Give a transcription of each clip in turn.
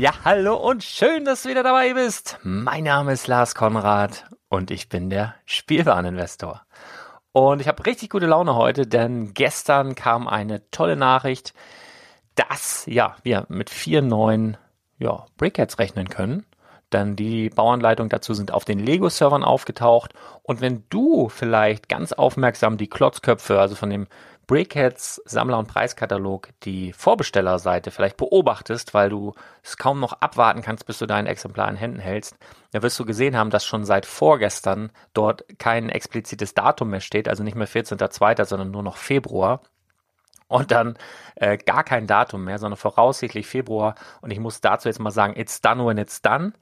Ja, hallo und schön, dass du wieder dabei bist. Mein Name ist Lars Konrad und ich bin der Spielwareninvestor. Und ich habe richtig gute Laune heute, denn gestern kam eine tolle Nachricht, dass ja, wir mit vier neuen ja, Brickheads rechnen können. Denn die Bauanleitungen dazu sind auf den Lego-Servern aufgetaucht. Und wenn du vielleicht ganz aufmerksam die Klotzköpfe, also von dem Brickheads Sammler- und Preiskatalog die Vorbestellerseite vielleicht beobachtest, weil du es kaum noch abwarten kannst, bis du dein Exemplar in Händen hältst, dann wirst du gesehen haben, dass schon seit vorgestern dort kein explizites Datum mehr steht, also nicht mehr 14.02., sondern nur noch Februar und dann äh, gar kein Datum mehr, sondern voraussichtlich Februar. Und ich muss dazu jetzt mal sagen, it's done when it's done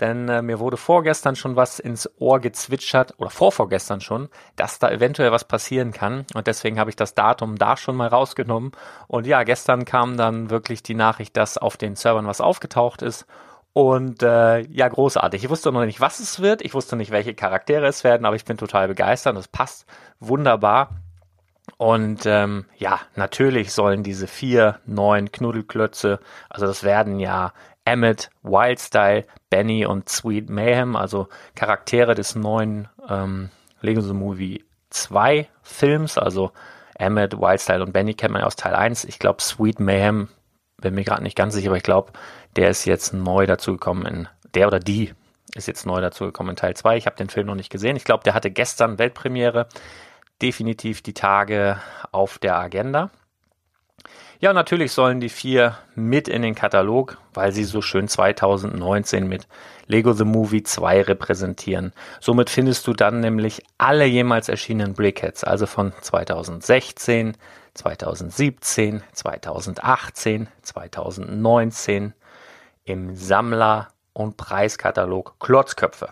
denn äh, mir wurde vorgestern schon was ins Ohr gezwitschert oder vorvorgestern schon, dass da eventuell was passieren kann. Und deswegen habe ich das Datum da schon mal rausgenommen. Und ja, gestern kam dann wirklich die Nachricht, dass auf den Servern was aufgetaucht ist. Und äh, ja, großartig. Ich wusste noch nicht, was es wird, ich wusste nicht, welche Charaktere es werden, aber ich bin total begeistert, das passt wunderbar. Und ähm, ja, natürlich sollen diese vier neuen Knuddelklötze, also das werden ja Emmett, Wildstyle, Benny und Sweet Mayhem, also Charaktere des neuen ähm, Lego The Movie 2 Films, also Emmett, Wildstyle und Benny kennt man ja aus Teil 1. Ich glaube, Sweet Mayhem, bin mir gerade nicht ganz sicher, aber ich glaube, der ist jetzt neu dazugekommen in der oder die ist jetzt neu dazu gekommen in Teil 2. Ich habe den Film noch nicht gesehen. Ich glaube, der hatte gestern Weltpremiere. Definitiv die Tage auf der Agenda. Ja, natürlich sollen die vier mit in den Katalog, weil sie so schön 2019 mit Lego The Movie 2 repräsentieren. Somit findest du dann nämlich alle jemals erschienenen Brickheads, also von 2016, 2017, 2018, 2019 im Sammler- und Preiskatalog Klotzköpfe.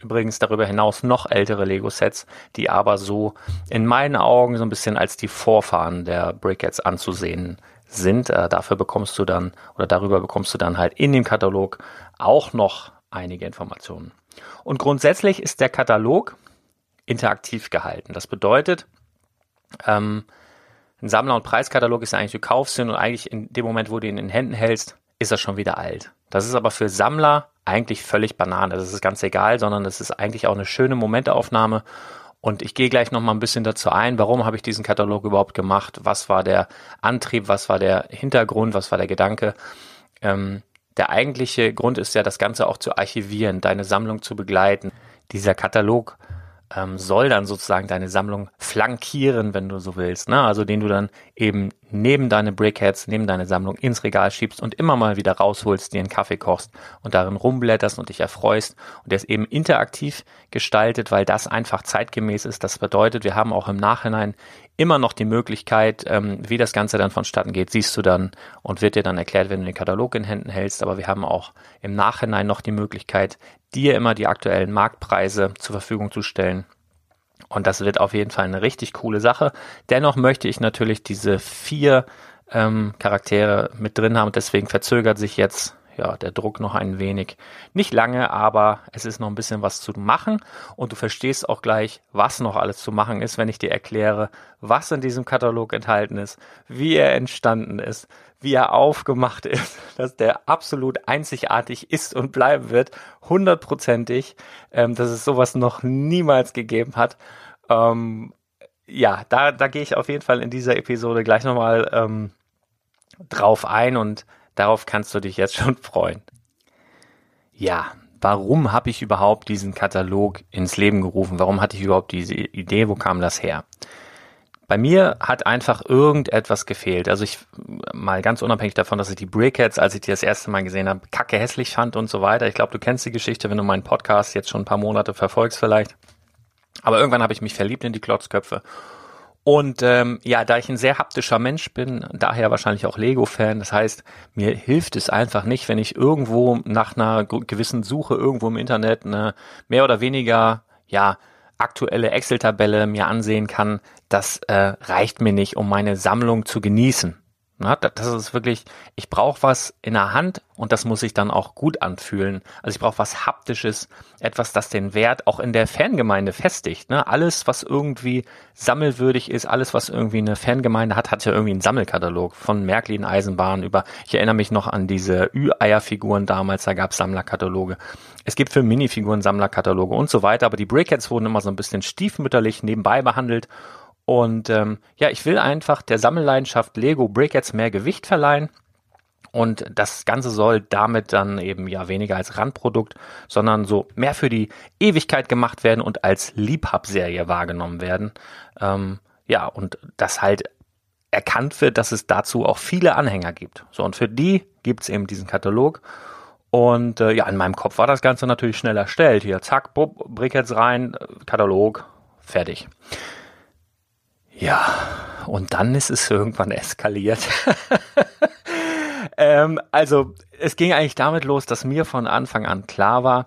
Übrigens darüber hinaus noch ältere Lego-Sets, die aber so in meinen Augen so ein bisschen als die Vorfahren der Brickheads anzusehen sind. Äh, dafür bekommst du dann oder darüber bekommst du dann halt in dem Katalog auch noch einige Informationen. Und grundsätzlich ist der Katalog interaktiv gehalten. Das bedeutet, ähm, ein Sammler- und Preiskatalog ist eigentlich, du kaufst ihn und eigentlich in dem Moment, wo du ihn in den Händen hältst, ist er schon wieder alt. Das ist aber für Sammler eigentlich völlig Banane. Das ist ganz egal, sondern das ist eigentlich auch eine schöne Momentaufnahme. Und ich gehe gleich noch mal ein bisschen dazu ein, warum habe ich diesen Katalog überhaupt gemacht? Was war der Antrieb? Was war der Hintergrund? Was war der Gedanke? Ähm, der eigentliche Grund ist ja, das Ganze auch zu archivieren, deine Sammlung zu begleiten. Dieser Katalog ähm, soll dann sozusagen deine Sammlung flankieren, wenn du so willst. Ne? Also den du dann eben neben deine Brickheads, neben deine Sammlung ins Regal schiebst und immer mal wieder rausholst, dir einen Kaffee kochst und darin rumblätterst und dich erfreust. Und der ist eben interaktiv gestaltet, weil das einfach zeitgemäß ist. Das bedeutet, wir haben auch im Nachhinein immer noch die Möglichkeit, ähm, wie das Ganze dann vonstatten geht, siehst du dann und wird dir dann erklärt, wenn du den Katalog in Händen hältst. Aber wir haben auch im Nachhinein noch die Möglichkeit, dir immer die aktuellen Marktpreise zur Verfügung zu stellen. Und das wird auf jeden Fall eine richtig coole Sache. Dennoch möchte ich natürlich diese vier ähm, Charaktere mit drin haben. Deswegen verzögert sich jetzt ja, der Druck noch ein wenig. Nicht lange, aber es ist noch ein bisschen was zu machen und du verstehst auch gleich, was noch alles zu machen ist, wenn ich dir erkläre, was in diesem Katalog enthalten ist, wie er entstanden ist, wie er aufgemacht ist, dass der absolut einzigartig ist und bleiben wird, hundertprozentig, ähm, dass es sowas noch niemals gegeben hat. Ähm, ja, da, da gehe ich auf jeden Fall in dieser Episode gleich nochmal ähm, drauf ein und Darauf kannst du dich jetzt schon freuen. Ja, warum habe ich überhaupt diesen Katalog ins Leben gerufen? Warum hatte ich überhaupt diese Idee? Wo kam das her? Bei mir hat einfach irgendetwas gefehlt. Also ich mal ganz unabhängig davon, dass ich die Brickheads, als ich die das erste Mal gesehen habe, kacke hässlich fand und so weiter. Ich glaube, du kennst die Geschichte, wenn du meinen Podcast jetzt schon ein paar Monate verfolgst vielleicht. Aber irgendwann habe ich mich verliebt in die Klotzköpfe und ähm, ja, da ich ein sehr haptischer Mensch bin, daher wahrscheinlich auch Lego-Fan, das heißt, mir hilft es einfach nicht, wenn ich irgendwo nach einer gewissen Suche irgendwo im Internet eine mehr oder weniger, ja, aktuelle Excel-Tabelle mir ansehen kann, das äh, reicht mir nicht, um meine Sammlung zu genießen. Na, das ist wirklich, ich brauche was in der Hand und das muss sich dann auch gut anfühlen. Also ich brauche was Haptisches, etwas, das den Wert auch in der Fangemeinde festigt. Ne? Alles, was irgendwie sammelwürdig ist, alles, was irgendwie eine Fangemeinde hat, hat ja irgendwie einen Sammelkatalog von Märklin Eisenbahn über, ich erinnere mich noch an diese Ü-Eierfiguren damals, da gab es Sammlerkataloge. Es gibt für Minifiguren Sammlerkataloge und so weiter, aber die Brickheads wurden immer so ein bisschen stiefmütterlich nebenbei behandelt und ähm, ja, ich will einfach der Sammelleidenschaft Lego Brickheads mehr Gewicht verleihen. Und das Ganze soll damit dann eben ja weniger als Randprodukt, sondern so mehr für die Ewigkeit gemacht werden und als Liebhabserie wahrgenommen werden. Ähm, ja, und das halt erkannt wird, dass es dazu auch viele Anhänger gibt. So, und für die gibt's eben diesen Katalog. Und äh, ja, in meinem Kopf war das Ganze natürlich schnell erstellt. Hier, zack, bub, Brickheads rein, Katalog, fertig. Ja, und dann ist es irgendwann eskaliert. ähm, also es ging eigentlich damit los, dass mir von Anfang an klar war,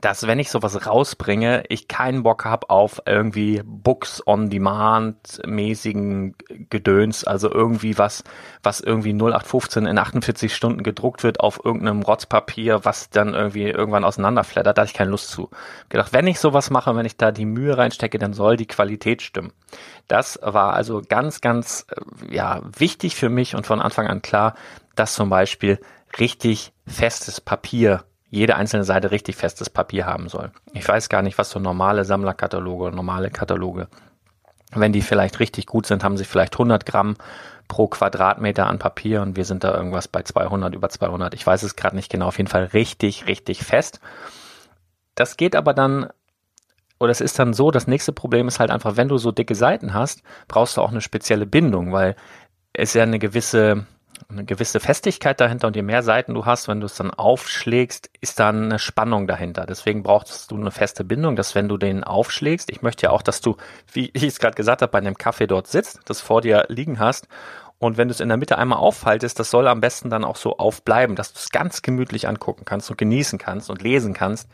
dass wenn ich sowas rausbringe, ich keinen Bock habe auf irgendwie Books on Demand mäßigen Gedöns, also irgendwie was, was irgendwie 0815 in 48 Stunden gedruckt wird auf irgendeinem Rotzpapier, was dann irgendwie irgendwann auseinanderflattert, da hatte ich keine Lust zu. Gedacht, wenn ich sowas mache, wenn ich da die Mühe reinstecke, dann soll die Qualität stimmen. Das war also ganz, ganz, äh, ja, wichtig für mich und von Anfang an klar, dass zum Beispiel richtig festes Papier jede einzelne Seite richtig festes Papier haben soll. Ich weiß gar nicht, was so normale Sammlerkataloge normale Kataloge, wenn die vielleicht richtig gut sind, haben sie vielleicht 100 Gramm pro Quadratmeter an Papier und wir sind da irgendwas bei 200, über 200. Ich weiß es gerade nicht genau. Auf jeden Fall richtig, richtig fest. das geht aber dann, oder es ist dann so, das nächste Problem ist halt einfach, wenn du so dicke Seiten hast, brauchst du auch eine spezielle Bindung, weil es ja eine gewisse, eine gewisse Festigkeit dahinter und je mehr Seiten du hast, wenn du es dann aufschlägst, ist da eine Spannung dahinter. Deswegen brauchst du eine feste Bindung, dass wenn du den aufschlägst, ich möchte ja auch, dass du, wie ich es gerade gesagt habe, bei einem Kaffee dort sitzt, das vor dir liegen hast und wenn du es in der Mitte einmal auffaltest, das soll am besten dann auch so aufbleiben, dass du es ganz gemütlich angucken kannst und genießen kannst und lesen kannst.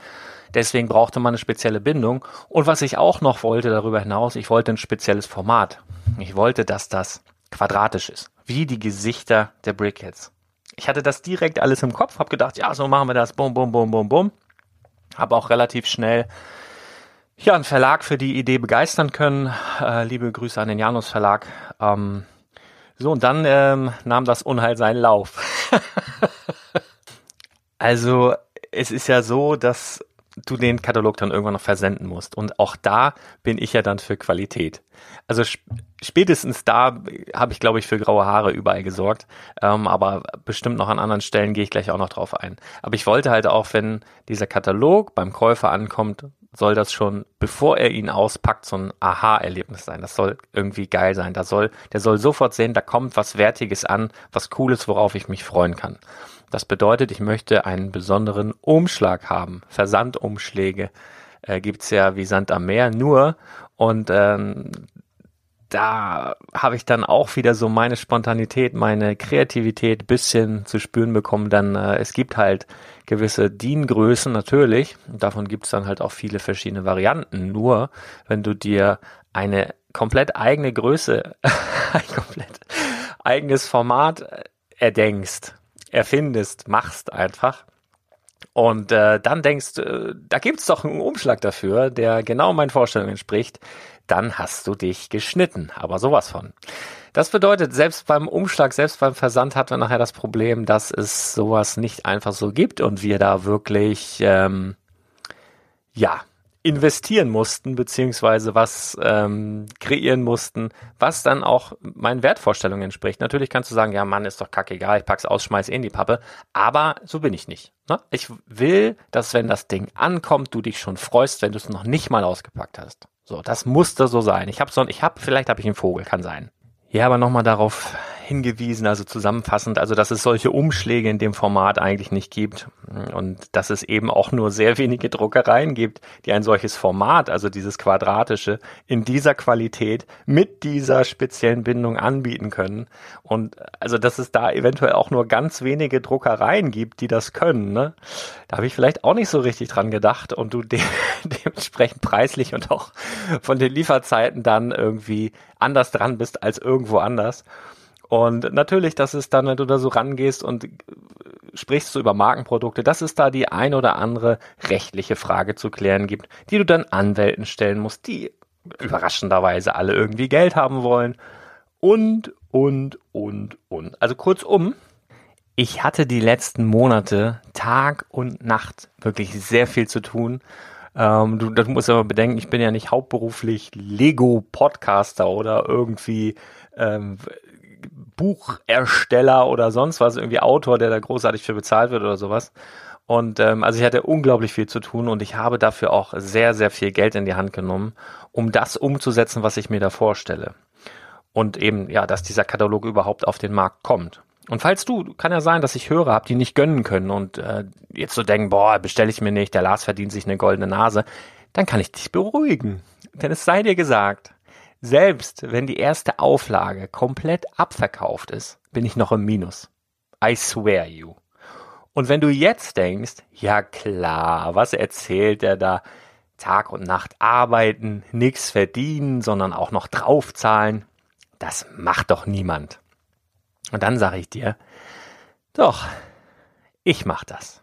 Deswegen brauchte man eine spezielle Bindung. Und was ich auch noch wollte darüber hinaus, ich wollte ein spezielles Format. Ich wollte, dass das quadratisch ist, wie die Gesichter der Brickheads. Ich hatte das direkt alles im Kopf, habe gedacht, ja, so machen wir das, bum, bum, bum, bum, bum. Habe auch relativ schnell ja, einen Verlag für die Idee begeistern können. Äh, liebe Grüße an den Janus Verlag. Ähm, so, und dann ähm, nahm das Unheil seinen Lauf. also, es ist ja so, dass du den Katalog dann irgendwann noch versenden musst. Und auch da bin ich ja dann für Qualität. Also spätestens da habe ich, glaube ich, für graue Haare überall gesorgt. Ähm, aber bestimmt noch an anderen Stellen gehe ich gleich auch noch drauf ein. Aber ich wollte halt auch, wenn dieser Katalog beim Käufer ankommt, soll das schon, bevor er ihn auspackt, so ein Aha-Erlebnis sein. Das soll irgendwie geil sein. Da soll, der soll sofort sehen, da kommt was Wertiges an, was Cooles, worauf ich mich freuen kann. Das bedeutet, ich möchte einen besonderen Umschlag haben. Versandumschläge äh, gibt's ja wie Sand am Meer nur. Und ähm, da habe ich dann auch wieder so meine Spontanität, meine Kreativität bisschen zu spüren bekommen. Dann äh, es gibt halt gewisse DIN-Größen natürlich. Davon gibt es dann halt auch viele verschiedene Varianten. Nur wenn du dir eine komplett eigene Größe, ein komplett eigenes Format äh, erdenkst, erfindest, machst einfach. Und äh, dann denkst, äh, da gibt's doch einen Umschlag dafür, der genau meinen Vorstellungen entspricht, dann hast du dich geschnitten. Aber sowas von. Das bedeutet, selbst beim Umschlag, selbst beim Versand hat man nachher das Problem, dass es sowas nicht einfach so gibt und wir da wirklich, ähm, ja, investieren mussten, beziehungsweise was ähm, kreieren mussten, was dann auch meinen Wertvorstellungen entspricht. Natürlich kannst du sagen, ja, Mann, ist doch kackegal, ich pack's aus, schmeiß eh in die Pappe, aber so bin ich nicht. Ne? Ich will, dass wenn das Ding ankommt, du dich schon freust, wenn du es noch nicht mal ausgepackt hast. So, das musste so sein. Ich habe so, ich habe, vielleicht habe ich einen Vogel, kann sein. Ja, aber nochmal darauf hingewiesen, also zusammenfassend, also dass es solche Umschläge in dem Format eigentlich nicht gibt und dass es eben auch nur sehr wenige Druckereien gibt, die ein solches Format, also dieses quadratische, in dieser Qualität mit dieser speziellen Bindung anbieten können und also dass es da eventuell auch nur ganz wenige Druckereien gibt, die das können. Ne? Da habe ich vielleicht auch nicht so richtig dran gedacht und du de dementsprechend preislich und auch von den Lieferzeiten dann irgendwie anders dran bist als irgendwo anders. Und natürlich, das ist dann, wenn du da so rangehst und sprichst du über Markenprodukte, dass es da die ein oder andere rechtliche Frage zu klären gibt, die du dann Anwälten stellen musst, die überraschenderweise alle irgendwie Geld haben wollen. Und, und, und, und. Also kurzum, ich hatte die letzten Monate Tag und Nacht wirklich sehr viel zu tun. Ähm, du, das musst aber bedenken, ich bin ja nicht hauptberuflich Lego-Podcaster oder irgendwie ähm, Buchersteller oder sonst was, irgendwie Autor, der da großartig für bezahlt wird oder sowas. Und ähm, also ich hatte unglaublich viel zu tun und ich habe dafür auch sehr, sehr viel Geld in die Hand genommen, um das umzusetzen, was ich mir da vorstelle. Und eben, ja, dass dieser Katalog überhaupt auf den Markt kommt. Und falls du, kann ja sein, dass ich Hörer habe, die nicht gönnen können und äh, jetzt so denken, boah, bestelle ich mir nicht, der Lars verdient sich eine goldene Nase, dann kann ich dich beruhigen. Denn es sei dir gesagt, selbst wenn die erste Auflage komplett abverkauft ist, bin ich noch im Minus. I swear you. Und wenn du jetzt denkst, ja klar, was erzählt der da? Tag und Nacht arbeiten, nichts verdienen, sondern auch noch draufzahlen. Das macht doch niemand. Und dann sage ich dir, doch, ich mach das.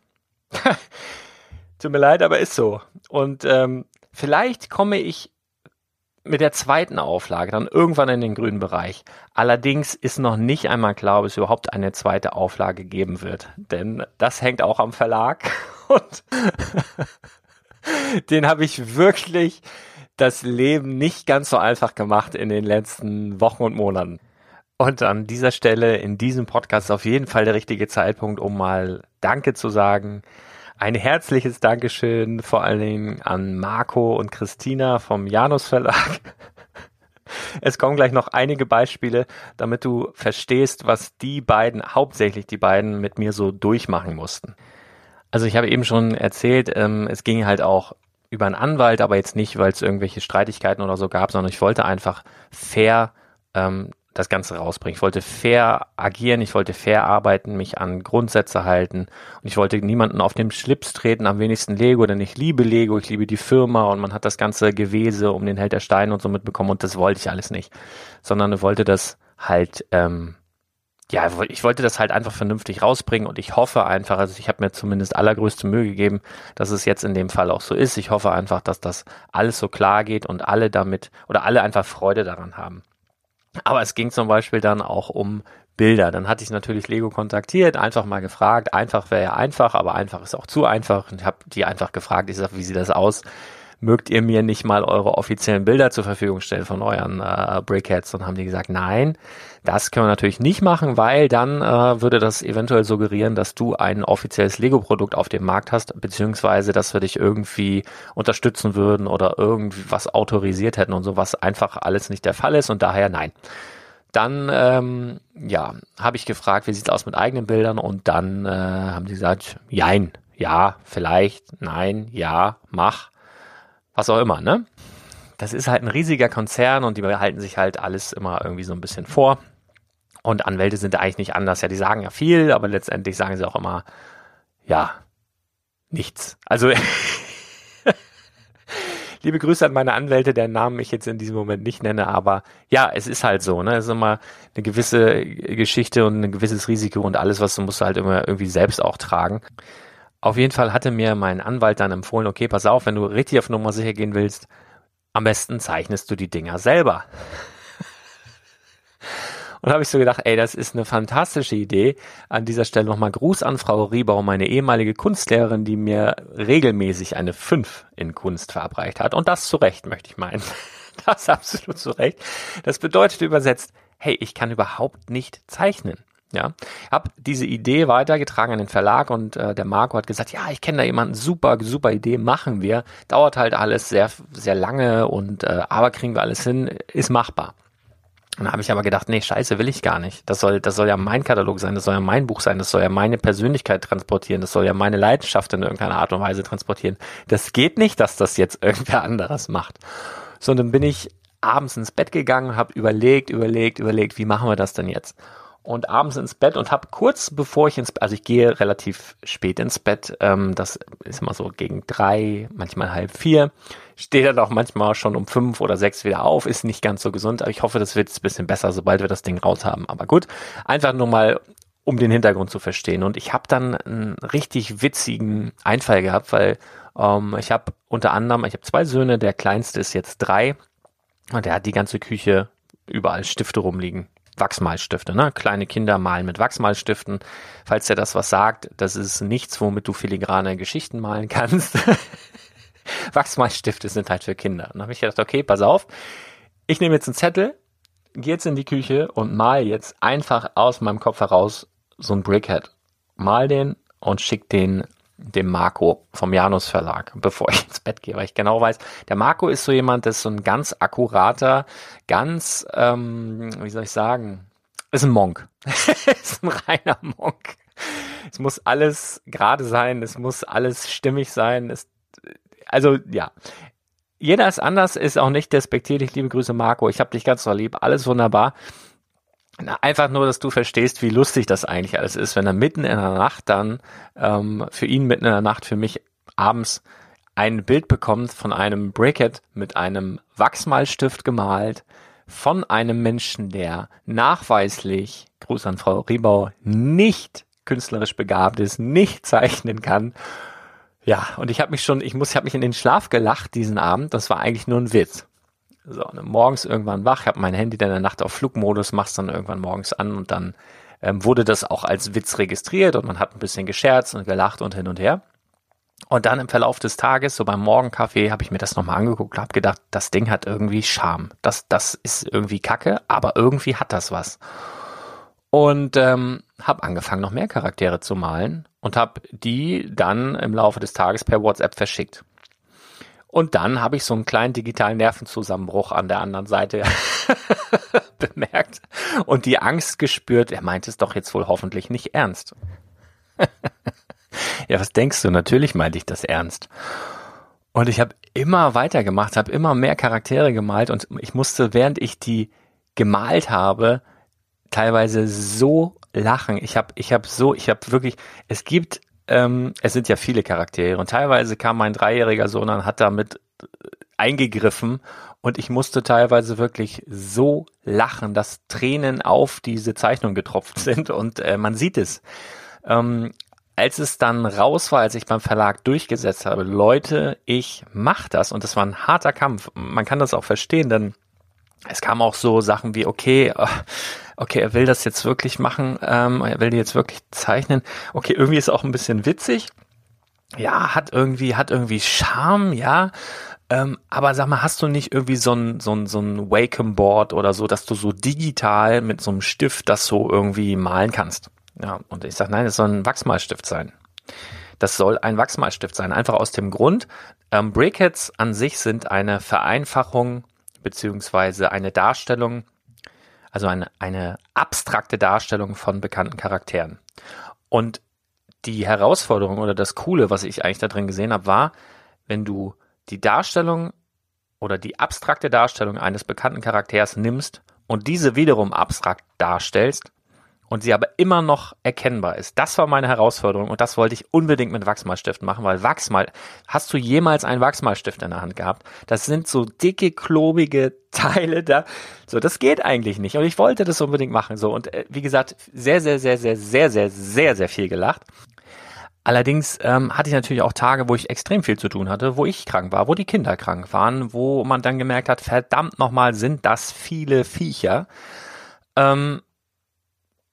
Tut mir leid, aber ist so. Und ähm, vielleicht komme ich mit der zweiten Auflage dann irgendwann in den grünen Bereich. Allerdings ist noch nicht einmal klar, ob es überhaupt eine zweite Auflage geben wird. Denn das hängt auch am Verlag. Und den habe ich wirklich das Leben nicht ganz so einfach gemacht in den letzten Wochen und Monaten. Und an dieser Stelle in diesem Podcast auf jeden Fall der richtige Zeitpunkt, um mal Danke zu sagen Ein herzliches Dankeschön vor allen Dingen an Marco und Christina vom Janus Verlag. Es kommen gleich noch einige Beispiele, damit du verstehst, was die beiden, hauptsächlich die beiden, mit mir so durchmachen mussten. Also ich habe eben schon erzählt, ähm, es ging halt auch über einen Anwalt, aber jetzt nicht, weil es irgendwelche Streitigkeiten oder so gab, sondern ich wollte einfach fair ähm, das Ganze rausbringen. Ich wollte fair agieren, ich wollte fair arbeiten, mich an Grundsätze halten und ich wollte niemanden auf den Schlips treten, am wenigsten Lego, denn ich liebe Lego, ich liebe die Firma und man hat das ganze Gewese um den Held der Steine und so mitbekommen und das wollte ich alles nicht, sondern wollte das halt, ähm, ja, ich wollte das halt einfach vernünftig rausbringen und ich hoffe einfach, also ich habe mir zumindest allergrößte Mühe gegeben, dass es jetzt in dem Fall auch so ist. Ich hoffe einfach, dass das alles so klar geht und alle damit oder alle einfach Freude daran haben. Aber es ging zum Beispiel dann auch um Bilder. Dann hatte ich natürlich Lego kontaktiert, einfach mal gefragt. Einfach wäre ja einfach, aber einfach ist auch zu einfach. Und ich habe die einfach gefragt, ich sage, wie sieht das aus? Mögt ihr mir nicht mal eure offiziellen Bilder zur Verfügung stellen von euren äh, Brickheads? Und haben die gesagt, nein, das können wir natürlich nicht machen, weil dann äh, würde das eventuell suggerieren, dass du ein offizielles Lego-Produkt auf dem Markt hast, beziehungsweise dass wir dich irgendwie unterstützen würden oder irgendwie was autorisiert hätten und so, was einfach alles nicht der Fall ist und daher nein. Dann ähm, ja, habe ich gefragt, wie sieht's aus mit eigenen Bildern und dann äh, haben die gesagt, jein, ja, vielleicht, nein, ja, mach, was auch immer, ne? Das ist halt ein riesiger Konzern und die behalten sich halt alles immer irgendwie so ein bisschen vor. Und Anwälte sind eigentlich nicht anders. Ja, die sagen ja viel, aber letztendlich sagen sie auch immer, ja, nichts. Also, liebe Grüße an meine Anwälte, deren Namen ich jetzt in diesem Moment nicht nenne, aber ja, es ist halt so, ne? Es ist immer eine gewisse Geschichte und ein gewisses Risiko und alles, was du musst halt immer irgendwie selbst auch tragen. Auf jeden Fall hatte mir mein Anwalt dann empfohlen, okay, pass auf, wenn du richtig auf Nummer sicher gehen willst, am besten zeichnest du die Dinger selber. Und habe ich so gedacht, ey, das ist eine fantastische Idee. An dieser Stelle nochmal Gruß an Frau Riebau, meine ehemalige Kunstlehrerin, die mir regelmäßig eine 5 in Kunst verabreicht hat. Und das zu Recht, möchte ich meinen. Das absolut zu Recht. Das bedeutet übersetzt, hey, ich kann überhaupt nicht zeichnen. Ja, habe diese Idee weitergetragen an den Verlag und äh, der Marco hat gesagt, ja, ich kenne da jemanden, super, super Idee, machen wir. Dauert halt alles sehr, sehr lange und äh, aber kriegen wir alles hin, ist machbar. Und dann habe ich aber gedacht, nee, scheiße, will ich gar nicht. Das soll, das soll ja mein Katalog sein, das soll ja mein Buch sein, das soll ja meine Persönlichkeit transportieren, das soll ja meine Leidenschaft in irgendeiner Art und Weise transportieren. Das geht nicht, dass das jetzt irgendwer anderes macht. So, und dann bin ich abends ins Bett gegangen, habe überlegt, überlegt, überlegt, wie machen wir das denn jetzt? Und abends ins Bett und habe kurz bevor ich ins also ich gehe relativ spät ins Bett, ähm, das ist immer so gegen drei, manchmal halb vier, stehe dann auch manchmal schon um fünf oder sechs wieder auf, ist nicht ganz so gesund, aber ich hoffe, das wird ein bisschen besser, sobald wir das Ding raus haben. Aber gut, einfach nur mal, um den Hintergrund zu verstehen. Und ich habe dann einen richtig witzigen Einfall gehabt, weil ähm, ich habe unter anderem, ich habe zwei Söhne, der kleinste ist jetzt drei und der hat die ganze Küche überall Stifte rumliegen. Wachsmalstifte. Ne? Kleine Kinder malen mit Wachsmalstiften. Falls dir das was sagt, das ist nichts, womit du filigrane Geschichten malen kannst. Wachsmalstifte sind halt für Kinder. Dann habe ich gedacht, okay, pass auf. Ich nehme jetzt einen Zettel, gehe jetzt in die Küche und mal jetzt einfach aus meinem Kopf heraus so ein Brickhead. Mal den und schick den dem Marco vom Janus Verlag, bevor ich ins Bett gehe, weil ich genau weiß, der Marco ist so jemand, der ist so ein ganz akkurater, ganz, ähm, wie soll ich sagen, ist ein Monk. ist ein reiner Monk. Es muss alles gerade sein, es muss alles stimmig sein. Es, also ja, jeder ist anders, ist auch nicht despektierlich. Liebe Grüße, Marco. Ich habe dich ganz so lieb. Alles wunderbar. Na, einfach nur, dass du verstehst, wie lustig das eigentlich alles ist, wenn er mitten in der Nacht dann, ähm, für ihn mitten in der Nacht, für mich abends ein Bild bekommt von einem Bricket mit einem Wachsmalstift gemalt von einem Menschen, der nachweislich, Gruß an Frau Riebau, nicht künstlerisch begabt ist, nicht zeichnen kann. Ja, und ich habe mich schon, ich muss, ich habe mich in den Schlaf gelacht diesen Abend. Das war eigentlich nur ein Witz. So, und morgens irgendwann wach, habe mein Handy dann in der Nacht auf Flugmodus, mach's dann irgendwann morgens an und dann ähm, wurde das auch als Witz registriert und man hat ein bisschen gescherzt und gelacht und hin und her. Und dann im Verlauf des Tages, so beim Morgenkaffee, habe ich mir das nochmal angeguckt und habe gedacht, das Ding hat irgendwie Charme. Das, das ist irgendwie kacke, aber irgendwie hat das was. Und ähm, habe angefangen, noch mehr Charaktere zu malen und habe die dann im Laufe des Tages per WhatsApp verschickt. Und dann habe ich so einen kleinen digitalen Nervenzusammenbruch an der anderen Seite bemerkt und die Angst gespürt, er meint es doch jetzt wohl hoffentlich nicht ernst. ja, was denkst du? Natürlich meinte ich das ernst. Und ich habe immer weitergemacht, habe immer mehr Charaktere gemalt und ich musste, während ich die gemalt habe, teilweise so lachen. Ich habe, ich habe so, ich habe wirklich, es gibt, ähm, es sind ja viele Charaktere und teilweise kam mein dreijähriger Sohn an, hat damit eingegriffen und ich musste teilweise wirklich so lachen, dass Tränen auf diese Zeichnung getropft sind und äh, man sieht es. Ähm, als es dann raus war, als ich beim Verlag durchgesetzt habe, Leute, ich mach das und das war ein harter Kampf. Man kann das auch verstehen, denn es kam auch so Sachen wie, okay, äh, okay, er will das jetzt wirklich machen, ähm, er will die jetzt wirklich zeichnen. Okay, irgendwie ist auch ein bisschen witzig. Ja, hat irgendwie, hat irgendwie Charme, ja. Ähm, aber sag mal, hast du nicht irgendwie so ein, so ein, so ein Wacom-Board oder so, dass du so digital mit so einem Stift das so irgendwie malen kannst? Ja, und ich sag, nein, es soll ein Wachsmalstift sein. Das soll ein Wachsmalstift sein. Einfach aus dem Grund, ähm, Brickheads an sich sind eine Vereinfachung beziehungsweise eine Darstellung, also eine, eine abstrakte Darstellung von bekannten Charakteren. Und die Herausforderung oder das Coole, was ich eigentlich da drin gesehen habe, war, wenn du die Darstellung oder die abstrakte Darstellung eines bekannten Charakters nimmst und diese wiederum abstrakt darstellst, und sie aber immer noch erkennbar ist. Das war meine Herausforderung und das wollte ich unbedingt mit Wachsmalstift machen, weil Wachsmal, hast du jemals einen Wachsmalstift in der Hand gehabt? Das sind so dicke, klobige Teile da. So, das geht eigentlich nicht und ich wollte das unbedingt machen. So, und äh, wie gesagt, sehr, sehr, sehr, sehr, sehr, sehr, sehr, sehr viel gelacht. Allerdings ähm, hatte ich natürlich auch Tage, wo ich extrem viel zu tun hatte, wo ich krank war, wo die Kinder krank waren, wo man dann gemerkt hat, verdammt nochmal, sind das viele Viecher. Ähm,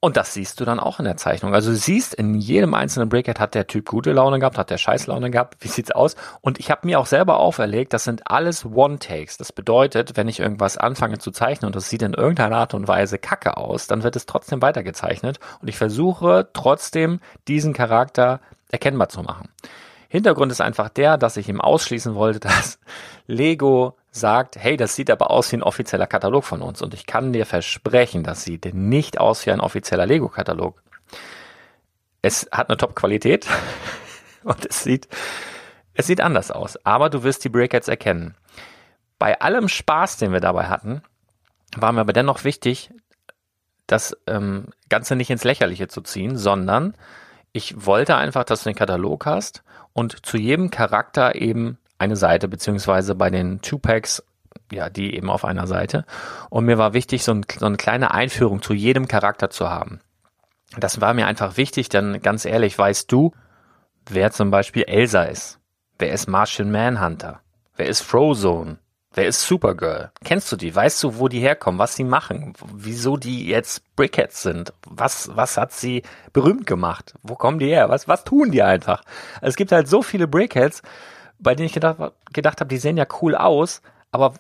und das siehst du dann auch in der Zeichnung. Also du siehst, in jedem einzelnen Breakhead hat der Typ gute Laune gehabt, hat der scheiß Laune gehabt. Wie sieht's aus? Und ich habe mir auch selber auferlegt, das sind alles One-Takes. Das bedeutet, wenn ich irgendwas anfange zu zeichnen und das sieht in irgendeiner Art und Weise kacke aus, dann wird es trotzdem weitergezeichnet. Und ich versuche trotzdem, diesen Charakter erkennbar zu machen. Hintergrund ist einfach der, dass ich ihm ausschließen wollte, dass Lego sagt, hey, das sieht aber aus wie ein offizieller Katalog von uns. Und ich kann dir versprechen, das sieht nicht aus wie ein offizieller Lego-Katalog. Es hat eine Top-Qualität und es sieht, es sieht anders aus. Aber du wirst die Breakheads erkennen. Bei allem Spaß, den wir dabei hatten, war mir aber dennoch wichtig, das ähm, Ganze nicht ins Lächerliche zu ziehen, sondern ich wollte einfach, dass du den Katalog hast und zu jedem Charakter eben eine Seite, beziehungsweise bei den Two-Packs, ja, die eben auf einer Seite. Und mir war wichtig, so, ein, so eine kleine Einführung zu jedem Charakter zu haben. Das war mir einfach wichtig, denn ganz ehrlich, weißt du, wer zum Beispiel Elsa ist? Wer ist Martian Manhunter? Wer ist Frozone? Wer ist Supergirl? Kennst du die? Weißt du, wo die herkommen? Was sie machen? Wieso die jetzt Brickheads sind? Was, was hat sie berühmt gemacht? Wo kommen die her? Was, was tun die einfach? Es gibt halt so viele Brickheads, bei denen ich gedacht, gedacht habe, die sehen ja cool aus, aber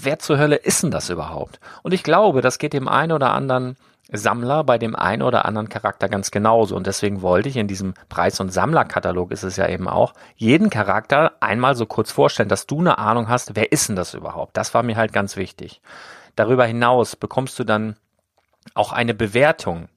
wer zur Hölle ist denn das überhaupt? Und ich glaube, das geht dem einen oder anderen Sammler bei dem einen oder anderen Charakter ganz genauso. Und deswegen wollte ich in diesem Preis- und Sammlerkatalog ist es ja eben auch, jeden Charakter einmal so kurz vorstellen, dass du eine Ahnung hast, wer ist denn das überhaupt? Das war mir halt ganz wichtig. Darüber hinaus bekommst du dann auch eine Bewertung.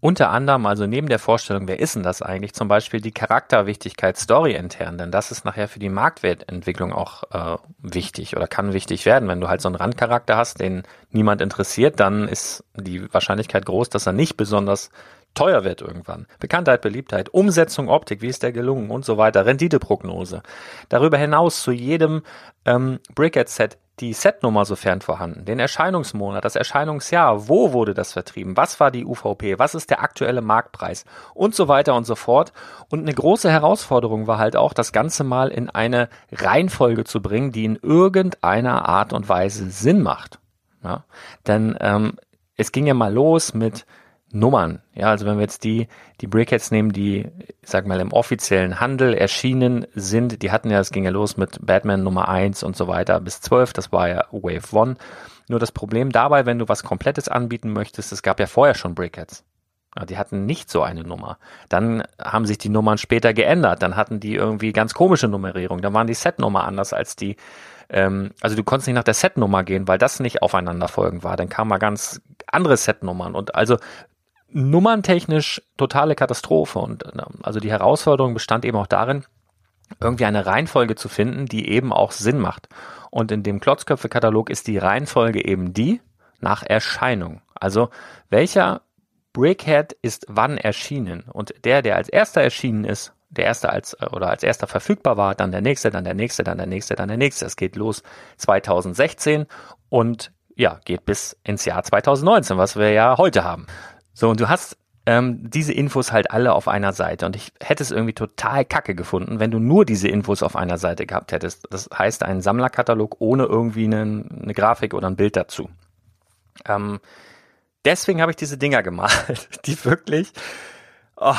Unter anderem, also neben der Vorstellung, wer ist denn das eigentlich, zum Beispiel die Charakterwichtigkeit Story intern, denn das ist nachher für die Marktwertentwicklung auch äh, wichtig oder kann wichtig werden. Wenn du halt so einen Randcharakter hast, den niemand interessiert, dann ist die Wahrscheinlichkeit groß, dass er nicht besonders teuer wird irgendwann. Bekanntheit, Beliebtheit, Umsetzung, Optik, wie ist der gelungen und so weiter, Renditeprognose. Darüber hinaus zu jedem ähm, Brickhead-Set die Setnummer sofern vorhanden, den Erscheinungsmonat, das Erscheinungsjahr, wo wurde das vertrieben, was war die UVP, was ist der aktuelle Marktpreis und so weiter und so fort. Und eine große Herausforderung war halt auch, das Ganze mal in eine Reihenfolge zu bringen, die in irgendeiner Art und Weise Sinn macht. Ja? Denn ähm, es ging ja mal los mit Nummern. Ja, also wenn wir jetzt die, die Brickheads nehmen, die, sag mal, im offiziellen Handel erschienen sind, die hatten ja, es ging ja los mit Batman Nummer eins und so weiter bis zwölf, das war ja Wave One. Nur das Problem dabei, wenn du was Komplettes anbieten möchtest, es gab ja vorher schon Brickheads. Ja, die hatten nicht so eine Nummer. Dann haben sich die Nummern später geändert. Dann hatten die irgendwie ganz komische Nummerierung. Dann waren die Setnummer anders als die. Ähm, also du konntest nicht nach der Setnummer gehen, weil das nicht aufeinander folgend war. Dann kamen mal ganz andere Setnummern. Und also nummerntechnisch totale Katastrophe. Und ähm, also die Herausforderung bestand eben auch darin, irgendwie eine Reihenfolge zu finden, die eben auch Sinn macht. Und in dem Klotzköpfe-Katalog ist die Reihenfolge eben die nach Erscheinung. Also welcher Brickhead ist wann erschienen. Und der, der als erster erschienen ist, der erste als äh, oder als erster verfügbar war, dann der nächste, dann der nächste, dann der nächste, dann der nächste. Es geht los 2016 und ja, geht bis ins Jahr 2019, was wir ja heute haben. So, und du hast ähm, diese Infos halt alle auf einer Seite. Und ich hätte es irgendwie total kacke gefunden, wenn du nur diese Infos auf einer Seite gehabt hättest. Das heißt, einen Sammlerkatalog ohne irgendwie eine, eine Grafik oder ein Bild dazu. Ähm, deswegen habe ich diese Dinger gemalt, die wirklich, oh,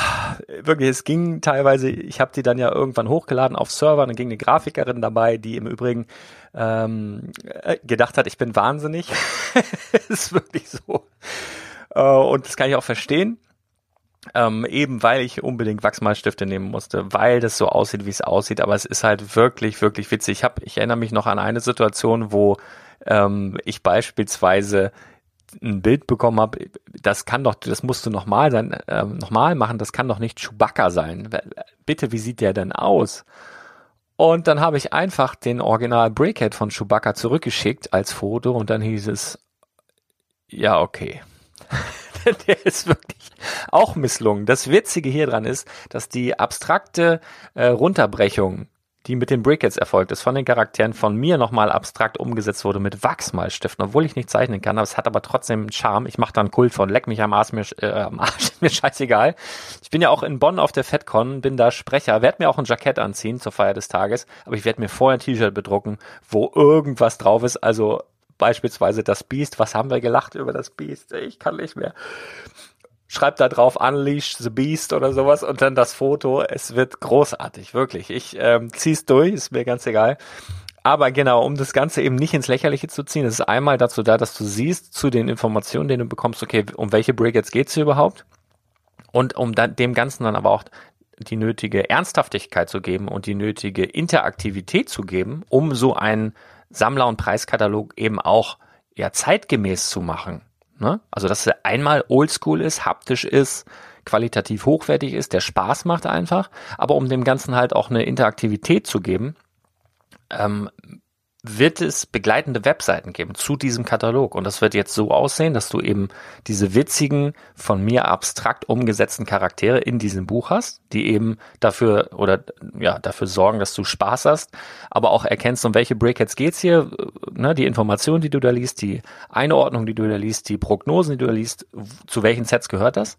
wirklich, es ging teilweise, ich habe die dann ja irgendwann hochgeladen auf Server, dann ging eine Grafikerin dabei, die im Übrigen ähm, äh, gedacht hat, ich bin wahnsinnig. ist wirklich so. Äh, und das kann ich auch verstehen. Ähm, eben weil ich unbedingt Wachsmalstifte nehmen musste, weil das so aussieht, wie es aussieht. Aber es ist halt wirklich, wirklich witzig. Ich, hab, ich erinnere mich noch an eine Situation, wo ähm, ich beispielsweise ein Bild bekommen habe, das kann doch, das musst du nochmal äh, nochmal machen, das kann doch nicht Chewbacca sein. Bitte, wie sieht der denn aus? Und dann habe ich einfach den Original Brickhead von Chewbacca zurückgeschickt als Foto und dann hieß es, ja, okay. der ist wirklich auch misslungen. Das Witzige hier dran ist, dass die abstrakte äh, Runterbrechung die mit den Brickets erfolgt ist, von den Charakteren von mir nochmal abstrakt umgesetzt wurde mit Wachsmalstiften, obwohl ich nicht zeichnen kann, aber es hat aber trotzdem einen Charme. Ich mache da einen Kult von, leck mich am Arsch, mir, äh, am Arsch, mir scheißegal. Ich bin ja auch in Bonn auf der FedCon, bin da Sprecher, werde mir auch ein Jackett anziehen zur Feier des Tages, aber ich werde mir vorher ein T-Shirt bedrucken, wo irgendwas drauf ist, also beispielsweise das Beast. Was haben wir gelacht über das Beast? Ich kann nicht mehr schreibt da drauf Unleash the Beast oder sowas und dann das Foto. Es wird großartig, wirklich. Ich ähm, zieh's durch, ist mir ganz egal. Aber genau, um das Ganze eben nicht ins Lächerliche zu ziehen, ist es einmal dazu da, dass du siehst zu den Informationen, denen du bekommst, okay, um welche Brigades geht's hier überhaupt? Und um dann, dem Ganzen dann aber auch die nötige Ernsthaftigkeit zu geben und die nötige Interaktivität zu geben, um so einen Sammler- und Preiskatalog eben auch ja zeitgemäß zu machen. Ne? Also, dass er einmal oldschool ist, haptisch ist, qualitativ hochwertig ist, der Spaß macht einfach, aber um dem Ganzen halt auch eine Interaktivität zu geben, ähm, wird es begleitende Webseiten geben zu diesem Katalog. Und das wird jetzt so aussehen, dass du eben diese witzigen, von mir abstrakt umgesetzten Charaktere in diesem Buch hast, die eben dafür oder ja, dafür sorgen, dass du Spaß hast, aber auch erkennst, um welche Breakheads geht's hier, ne, die Informationen, die du da liest, die Einordnung, die du da liest, die Prognosen, die du da liest, zu welchen Sets gehört das.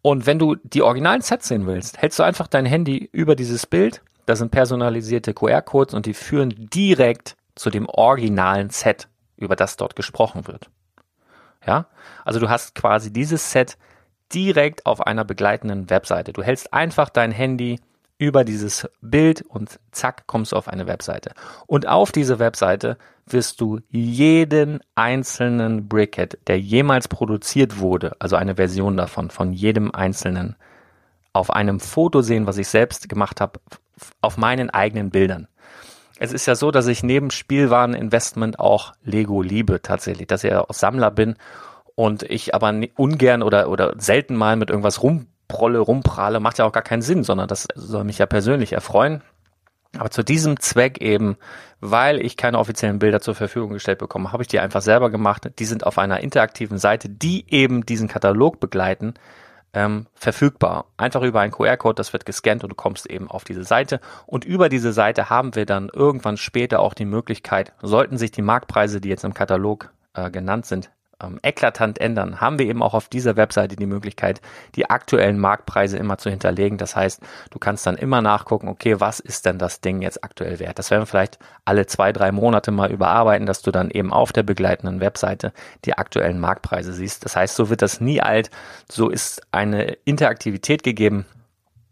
Und wenn du die originalen Sets sehen willst, hältst du einfach dein Handy über dieses Bild, da sind personalisierte QR-Codes und die führen direkt zu dem originalen Set, über das dort gesprochen wird. Ja, also du hast quasi dieses Set direkt auf einer begleitenden Webseite. Du hältst einfach dein Handy über dieses Bild und zack kommst du auf eine Webseite. Und auf diese Webseite wirst du jeden einzelnen Brickhead, der jemals produziert wurde, also eine Version davon, von jedem einzelnen, auf einem Foto sehen, was ich selbst gemacht habe, auf meinen eigenen Bildern es ist ja so, dass ich neben Spielwareninvestment auch Lego liebe tatsächlich, dass ich ja auch Sammler bin und ich aber ungern oder, oder selten mal mit irgendwas rumprolle, rumprahle, macht ja auch gar keinen Sinn, sondern das soll mich ja persönlich erfreuen. Aber zu diesem Zweck eben, weil ich keine offiziellen Bilder zur Verfügung gestellt bekomme, habe ich die einfach selber gemacht. Die sind auf einer interaktiven Seite, die eben diesen Katalog begleiten ähm, verfügbar. Einfach über einen QR-Code, das wird gescannt und du kommst eben auf diese Seite. Und über diese Seite haben wir dann irgendwann später auch die Möglichkeit, sollten sich die Marktpreise, die jetzt im Katalog äh, genannt sind, ähm, eklatant ändern, haben wir eben auch auf dieser Webseite die Möglichkeit, die aktuellen Marktpreise immer zu hinterlegen. Das heißt, du kannst dann immer nachgucken, okay, was ist denn das Ding jetzt aktuell wert? Das werden wir vielleicht alle zwei, drei Monate mal überarbeiten, dass du dann eben auf der begleitenden Webseite die aktuellen Marktpreise siehst. Das heißt, so wird das nie alt. So ist eine Interaktivität gegeben.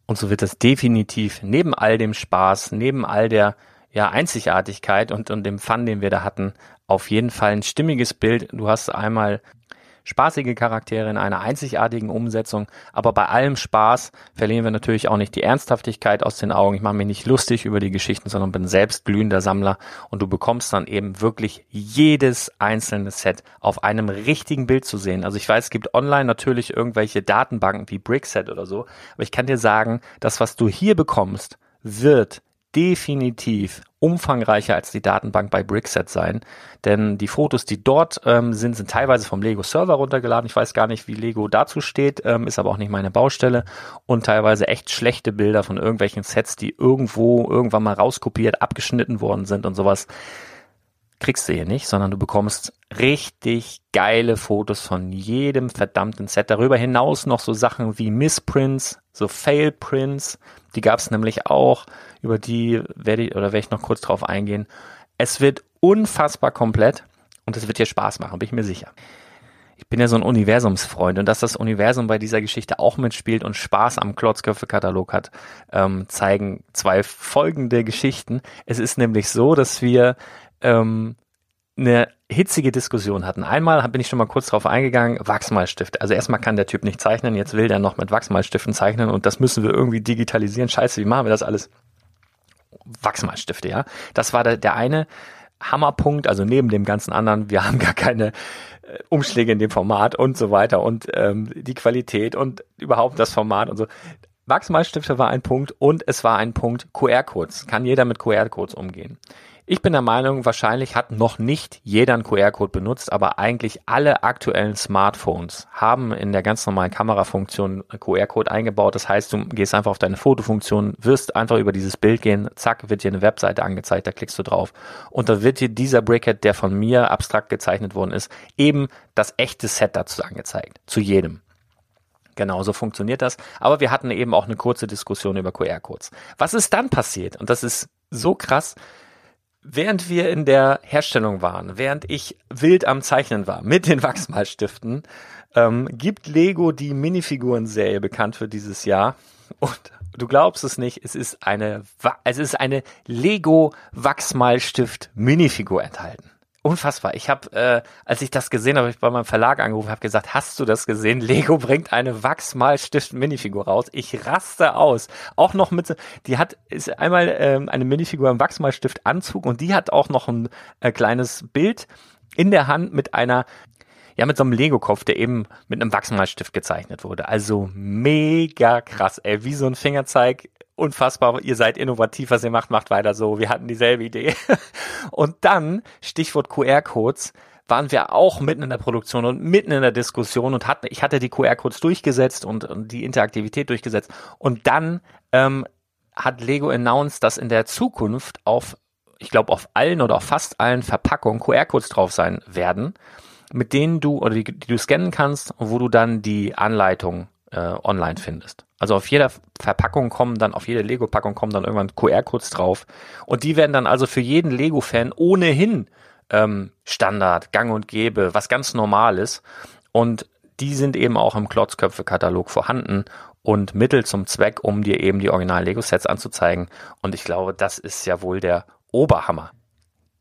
Und so wird das definitiv neben all dem Spaß, neben all der ja, Einzigartigkeit und, und dem Fun, den wir da hatten, auf jeden Fall ein stimmiges Bild. Du hast einmal spaßige Charaktere in einer einzigartigen Umsetzung, aber bei allem Spaß verlieren wir natürlich auch nicht die Ernsthaftigkeit aus den Augen. Ich mache mich nicht lustig über die Geschichten, sondern bin selbst glühender Sammler und du bekommst dann eben wirklich jedes einzelne Set auf einem richtigen Bild zu sehen. Also ich weiß, es gibt online natürlich irgendwelche Datenbanken wie Brickset oder so, aber ich kann dir sagen, das, was du hier bekommst, wird definitiv umfangreicher als die Datenbank bei Brickset sein. Denn die Fotos, die dort ähm, sind, sind teilweise vom Lego Server runtergeladen. Ich weiß gar nicht, wie Lego dazu steht, ähm, ist aber auch nicht meine Baustelle. Und teilweise echt schlechte Bilder von irgendwelchen Sets, die irgendwo irgendwann mal rauskopiert, abgeschnitten worden sind und sowas. Kriegst du hier nicht, sondern du bekommst richtig geile Fotos von jedem verdammten Set. Darüber hinaus noch so Sachen wie Missprints, so Fail-Prints, die gab es nämlich auch, über die werde ich oder werde ich noch kurz drauf eingehen. Es wird unfassbar komplett und es wird dir Spaß machen, bin ich mir sicher. Ich bin ja so ein Universumsfreund und dass das Universum bei dieser Geschichte auch mitspielt und Spaß am Klotzköpfe-Katalog hat, ähm, zeigen zwei folgende Geschichten. Es ist nämlich so, dass wir ähm, eine hitzige Diskussion hatten. Einmal bin ich schon mal kurz drauf eingegangen, Wachsmalstifte. Also erstmal kann der Typ nicht zeichnen, jetzt will der noch mit Wachsmalstiften zeichnen und das müssen wir irgendwie digitalisieren. Scheiße, wie machen wir das alles? Wachsmalstifte, ja. Das war der, der eine Hammerpunkt, also neben dem ganzen anderen, wir haben gar keine äh, Umschläge in dem Format und so weiter und ähm, die Qualität und überhaupt das Format und so. Wachsmalstifte war ein Punkt und es war ein Punkt QR-Codes. Kann jeder mit QR-Codes umgehen? Ich bin der Meinung, wahrscheinlich hat noch nicht jeder einen QR-Code benutzt, aber eigentlich alle aktuellen Smartphones haben in der ganz normalen Kamerafunktion QR-Code eingebaut. Das heißt, du gehst einfach auf deine Fotofunktion, wirst einfach über dieses Bild gehen, zack, wird dir eine Webseite angezeigt, da klickst du drauf. Und da wird dir dieser Brickhead, der von mir abstrakt gezeichnet worden ist, eben das echte Set dazu angezeigt. Zu jedem. Genau, so funktioniert das. Aber wir hatten eben auch eine kurze Diskussion über QR-Codes. Was ist dann passiert? Und das ist so krass während wir in der Herstellung waren, während ich wild am Zeichnen war mit den Wachsmalstiften, ähm, gibt Lego die Minifiguren-Serie bekannt für dieses Jahr. Und du glaubst es nicht, es ist eine, es ist eine Lego Wachsmalstift Minifigur enthalten unfassbar. Ich habe, äh, als ich das gesehen habe, ich bei meinem Verlag angerufen, habe gesagt, hast du das gesehen? Lego bringt eine Wachsmalstift-Minifigur raus. Ich raste aus. Auch noch mit, die hat ist einmal ähm, eine Minifigur im Wachsmalstift-Anzug und die hat auch noch ein äh, kleines Bild in der Hand mit einer ja, mit so einem Lego-Kopf, der eben mit einem Wachsmalstift gezeichnet wurde. Also mega krass, ey, wie so ein Fingerzeig unfassbar, ihr seid innovativ, was ihr macht, macht weiter so. Wir hatten dieselbe Idee. Und dann, Stichwort QR-Codes, waren wir auch mitten in der Produktion und mitten in der Diskussion und hatten, ich hatte die QR-Codes durchgesetzt und, und, die Interaktivität durchgesetzt. Und dann ähm, hat Lego announced, dass in der Zukunft auf, ich glaube, auf allen oder auf fast allen Verpackungen QR-Codes drauf sein werden, mit denen du oder die, die du scannen kannst, wo du dann die Anleitung äh, online findest. Also auf jeder Verpackung kommen dann, auf jede Lego-Packung kommen dann irgendwann QR-Codes drauf. Und die werden dann also für jeden Lego-Fan ohnehin ähm, Standard, Gang und Gäbe, was ganz Normales. Und die sind eben auch im Klotzköpfe-Katalog vorhanden und Mittel zum Zweck, um dir eben die original Lego-Sets anzuzeigen. Und ich glaube, das ist ja wohl der Oberhammer.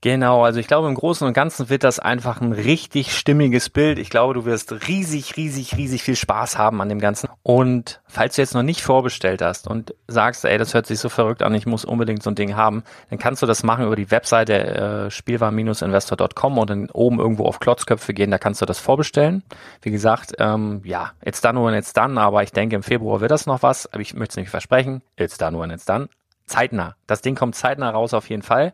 Genau, also ich glaube im Großen und Ganzen wird das einfach ein richtig stimmiges Bild. Ich glaube, du wirst riesig, riesig, riesig viel Spaß haben an dem Ganzen. Und falls du jetzt noch nicht vorbestellt hast und sagst, ey, das hört sich so verrückt an, ich muss unbedingt so ein Ding haben, dann kannst du das machen über die Webseite äh, spielwaren-investor.com und dann oben irgendwo auf Klotzköpfe gehen, da kannst du das vorbestellen. Wie gesagt, ähm, ja, it's done when it's done, aber ich denke im Februar wird das noch was, aber ich möchte es nicht versprechen. It's done when it's done. Zeitnah. Das Ding kommt zeitnah raus auf jeden Fall.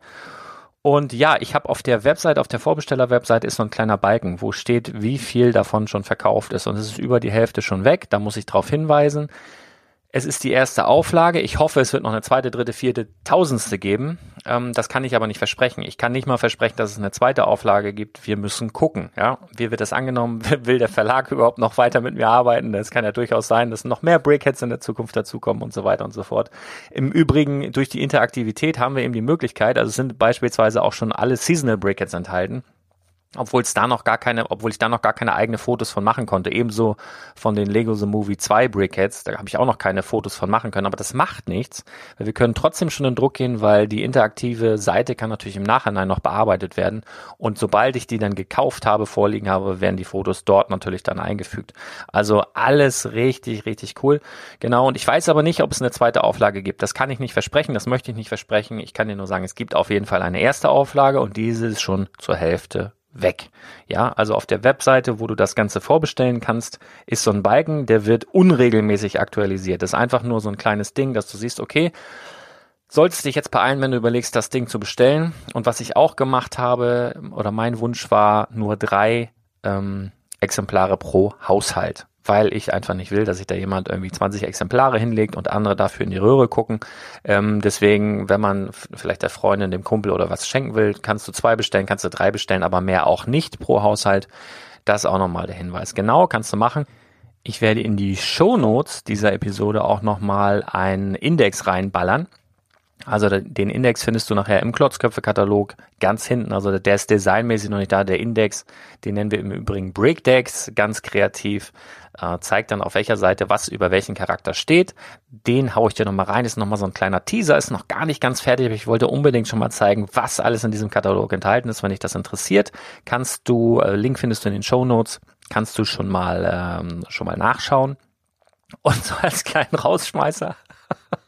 Und ja, ich habe auf der Website, auf der Vorbesteller-Website ist so ein kleiner Balken, wo steht, wie viel davon schon verkauft ist. Und es ist über die Hälfte schon weg. Da muss ich darauf hinweisen. Es ist die erste Auflage. Ich hoffe, es wird noch eine zweite, dritte, vierte, tausendste geben. Ähm, das kann ich aber nicht versprechen. Ich kann nicht mal versprechen, dass es eine zweite Auflage gibt. Wir müssen gucken. Ja, wie wird das angenommen? Will der Verlag überhaupt noch weiter mit mir arbeiten? Das kann ja durchaus sein, dass noch mehr Breakheads in der Zukunft dazukommen und so weiter und so fort. Im Übrigen durch die Interaktivität haben wir eben die Möglichkeit. Also es sind beispielsweise auch schon alle Seasonal Breakheads enthalten. Obwohl es da noch gar keine, obwohl ich da noch gar keine eigene Fotos von machen konnte. Ebenso von den Lego The Movie 2 Brickheads, da habe ich auch noch keine Fotos von machen können, aber das macht nichts, wir können trotzdem schon in Druck gehen, weil die interaktive Seite kann natürlich im Nachhinein noch bearbeitet werden und sobald ich die dann gekauft habe, vorliegen habe, werden die Fotos dort natürlich dann eingefügt. Also alles richtig, richtig cool. Genau, und ich weiß aber nicht, ob es eine zweite Auflage gibt. Das kann ich nicht versprechen, das möchte ich nicht versprechen. Ich kann dir nur sagen, es gibt auf jeden Fall eine erste Auflage und diese ist schon zur Hälfte weg. Ja, also auf der Webseite, wo du das Ganze vorbestellen kannst, ist so ein Balken, der wird unregelmäßig aktualisiert. Das ist einfach nur so ein kleines Ding, dass du siehst, okay, solltest dich jetzt beeilen, wenn du überlegst, das Ding zu bestellen. Und was ich auch gemacht habe, oder mein Wunsch war, nur drei ähm, Exemplare pro Haushalt weil ich einfach nicht will, dass sich da jemand irgendwie 20 Exemplare hinlegt und andere dafür in die Röhre gucken. Ähm, deswegen, wenn man vielleicht der Freundin, dem Kumpel oder was schenken will, kannst du zwei bestellen, kannst du drei bestellen, aber mehr auch nicht pro Haushalt. Das ist auch nochmal der Hinweis. Genau, kannst du machen. Ich werde in die Show Notes dieser Episode auch nochmal einen Index reinballern also den Index findest du nachher im Klotzköpfe-Katalog ganz hinten. Also der ist designmäßig noch nicht da. Der Index, den nennen wir im Übrigen Breakdecks, ganz kreativ. Äh, zeigt dann auf welcher Seite was über welchen Charakter steht. Den haue ich dir nochmal rein. Ist nochmal so ein kleiner Teaser, ist noch gar nicht ganz fertig, aber ich wollte unbedingt schon mal zeigen, was alles in diesem Katalog enthalten ist. Wenn dich das interessiert, kannst du, äh, Link findest du in den Show Notes, kannst du schon mal, ähm, schon mal nachschauen. Und so als kleinen Rausschmeißer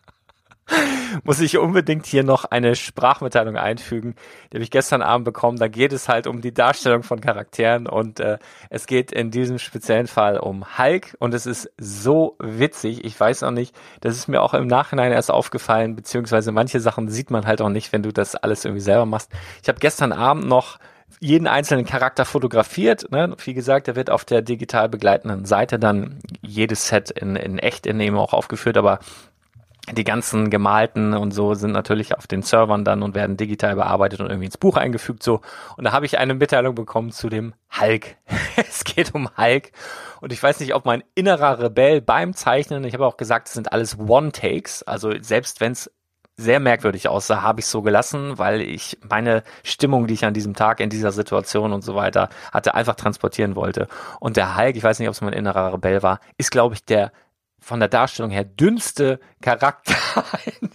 muss ich unbedingt hier noch eine Sprachmitteilung einfügen. Die habe ich gestern Abend bekommen. Da geht es halt um die Darstellung von Charakteren und äh, es geht in diesem speziellen Fall um Hulk und es ist so witzig. Ich weiß auch nicht, das ist mir auch im Nachhinein erst aufgefallen, beziehungsweise manche Sachen sieht man halt auch nicht, wenn du das alles irgendwie selber machst. Ich habe gestern Abend noch jeden einzelnen Charakter fotografiert. Ne? Wie gesagt, der wird auf der digital begleitenden Seite dann jedes Set in, in echt in eben auch aufgeführt, aber die ganzen gemalten und so sind natürlich auf den Servern dann und werden digital bearbeitet und irgendwie ins Buch eingefügt so. Und da habe ich eine Mitteilung bekommen zu dem Hulk. es geht um Hulk. Und ich weiß nicht, ob mein innerer Rebell beim Zeichnen, ich habe auch gesagt, es sind alles One-Takes. Also selbst wenn es sehr merkwürdig aussah, habe ich so gelassen, weil ich meine Stimmung, die ich an diesem Tag in dieser Situation und so weiter hatte, einfach transportieren wollte. Und der Hulk, ich weiß nicht, ob es mein innerer Rebell war, ist, glaube ich, der von der Darstellung her dünnste Charakter in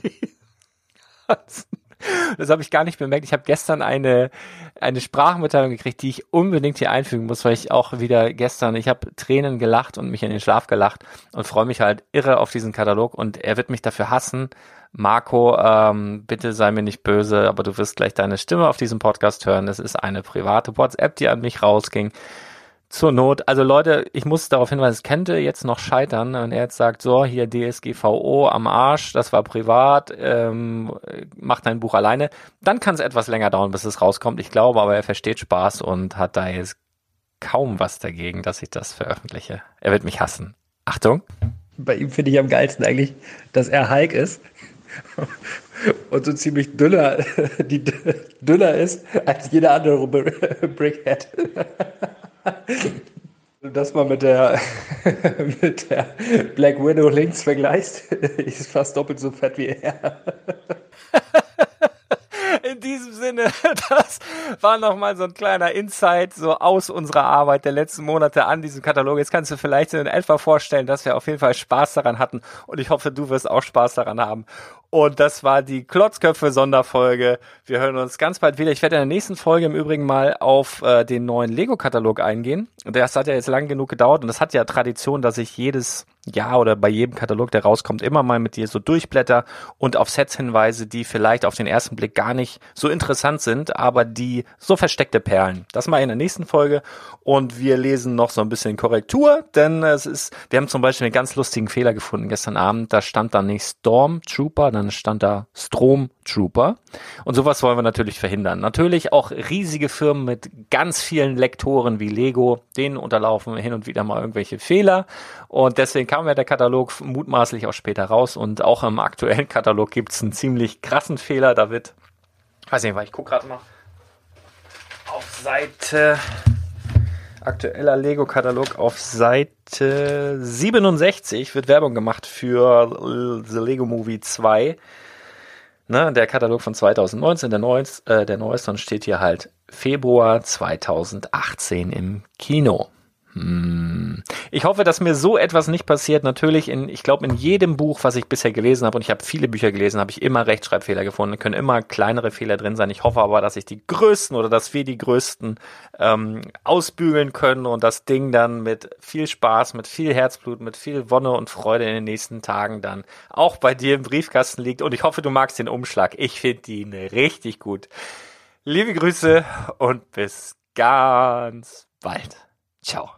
Das habe ich gar nicht bemerkt. Ich habe gestern eine, eine Sprachmitteilung gekriegt, die ich unbedingt hier einfügen muss, weil ich auch wieder gestern, ich habe Tränen gelacht und mich in den Schlaf gelacht und freue mich halt irre auf diesen Katalog und er wird mich dafür hassen. Marco, ähm, bitte sei mir nicht böse, aber du wirst gleich deine Stimme auf diesem Podcast hören. Es ist eine private WhatsApp, die an mich rausging zur Not, also Leute, ich muss darauf hinweisen, es könnte jetzt noch scheitern, wenn er jetzt sagt, so, hier DSGVO am Arsch, das war privat, ähm, macht dein Buch alleine, dann kann es etwas länger dauern, bis es rauskommt. Ich glaube, aber er versteht Spaß und hat da jetzt kaum was dagegen, dass ich das veröffentliche. Er wird mich hassen. Achtung. Bei ihm finde ich am geilsten eigentlich, dass er Hulk ist und so ziemlich dünner, die dünner ist als jeder andere Brickhead. Wenn du das mal mit der, mit der Black Widow links vergleichst, ist fast doppelt so fett wie er. In diesem Sinne, das war nochmal so ein kleiner Insight so aus unserer Arbeit der letzten Monate an diesem Katalog. Jetzt kannst du vielleicht in etwa vorstellen, dass wir auf jeden Fall Spaß daran hatten und ich hoffe, du wirst auch Spaß daran haben. Und das war die Klotzköpfe-Sonderfolge. Wir hören uns ganz bald wieder. Ich werde in der nächsten Folge im Übrigen mal auf äh, den neuen Lego-Katalog eingehen. Das hat ja jetzt lang genug gedauert und das hat ja Tradition, dass ich jedes Jahr oder bei jedem Katalog, der rauskommt, immer mal mit dir so durchblätter und auf Sets hinweise, die vielleicht auf den ersten Blick gar nicht so interessant sind, aber die so versteckte Perlen. Das mal in der nächsten Folge. Und wir lesen noch so ein bisschen Korrektur, denn es ist, wir haben zum Beispiel einen ganz lustigen Fehler gefunden gestern Abend. Da stand da nicht Stormtrooper, dann stand da Stromtrooper. Und sowas wollen wir natürlich verhindern. Natürlich auch riesige Firmen mit ganz vielen Lektoren wie Lego, denen unterlaufen hin und wieder mal irgendwelche Fehler. Und deswegen kam ja der Katalog mutmaßlich auch später raus. Und auch im aktuellen Katalog gibt es einen ziemlich krassen Fehler. Da wird, weiß nicht, weil ich gucke gerade mal auf Seite aktueller Lego-Katalog auf Seite 67 wird Werbung gemacht für The Lego Movie 2. Ne, der Katalog von 2019, der, neueste, äh, der neueste, und steht hier halt Februar 2018 im Kino. Hm. Ich hoffe, dass mir so etwas nicht passiert. Natürlich, in, ich glaube, in jedem Buch, was ich bisher gelesen habe, und ich habe viele Bücher gelesen, habe ich immer Rechtschreibfehler gefunden. können immer kleinere Fehler drin sein. Ich hoffe aber, dass ich die größten oder dass wir die größten ähm, ausbügeln können und das Ding dann mit viel Spaß, mit viel Herzblut, mit viel Wonne und Freude in den nächsten Tagen dann auch bei dir im Briefkasten liegt. Und ich hoffe, du magst den Umschlag. Ich finde ihn richtig gut. Liebe Grüße und bis ganz bald. Ciao.